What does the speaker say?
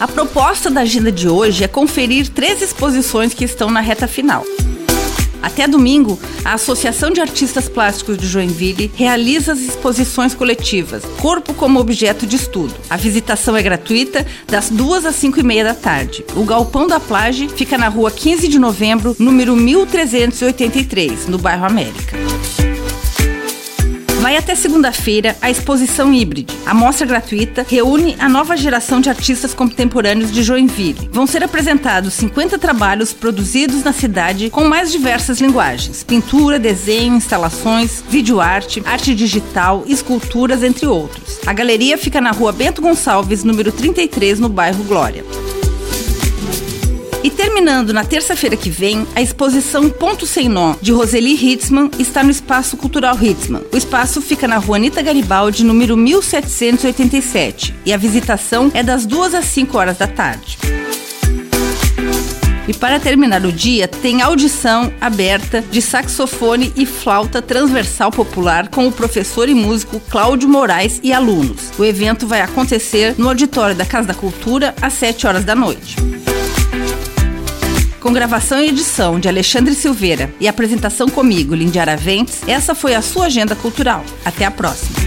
A proposta da agenda de hoje é conferir três exposições que estão na reta final. Até domingo, a Associação de Artistas Plásticos de Joinville realiza as exposições coletivas Corpo como Objeto de Estudo. A visitação é gratuita das duas às cinco e meia da tarde. O Galpão da Plage fica na rua 15 de novembro, número 1383, no bairro América. Vai até segunda-feira a exposição Híbride. A mostra gratuita reúne a nova geração de artistas contemporâneos de Joinville. Vão ser apresentados 50 trabalhos produzidos na cidade com mais diversas linguagens: pintura, desenho, instalações, videoarte, arte digital, esculturas, entre outros. A galeria fica na rua Bento Gonçalves, número 33, no bairro Glória. E terminando na terça-feira que vem, a exposição Ponto Sem Nó, de Roseli Hitzman, está no Espaço Cultural Hitzman. O espaço fica na rua Anitta Garibaldi, número 1787, e a visitação é das 2 às 5 horas da tarde. E para terminar o dia, tem audição aberta de saxofone e flauta transversal popular com o professor e músico Cláudio Moraes e alunos. O evento vai acontecer no auditório da Casa da Cultura às 7 horas da noite. Com gravação e edição de Alexandre Silveira e apresentação comigo, Lindy Araventes, essa foi a sua agenda cultural. Até a próxima!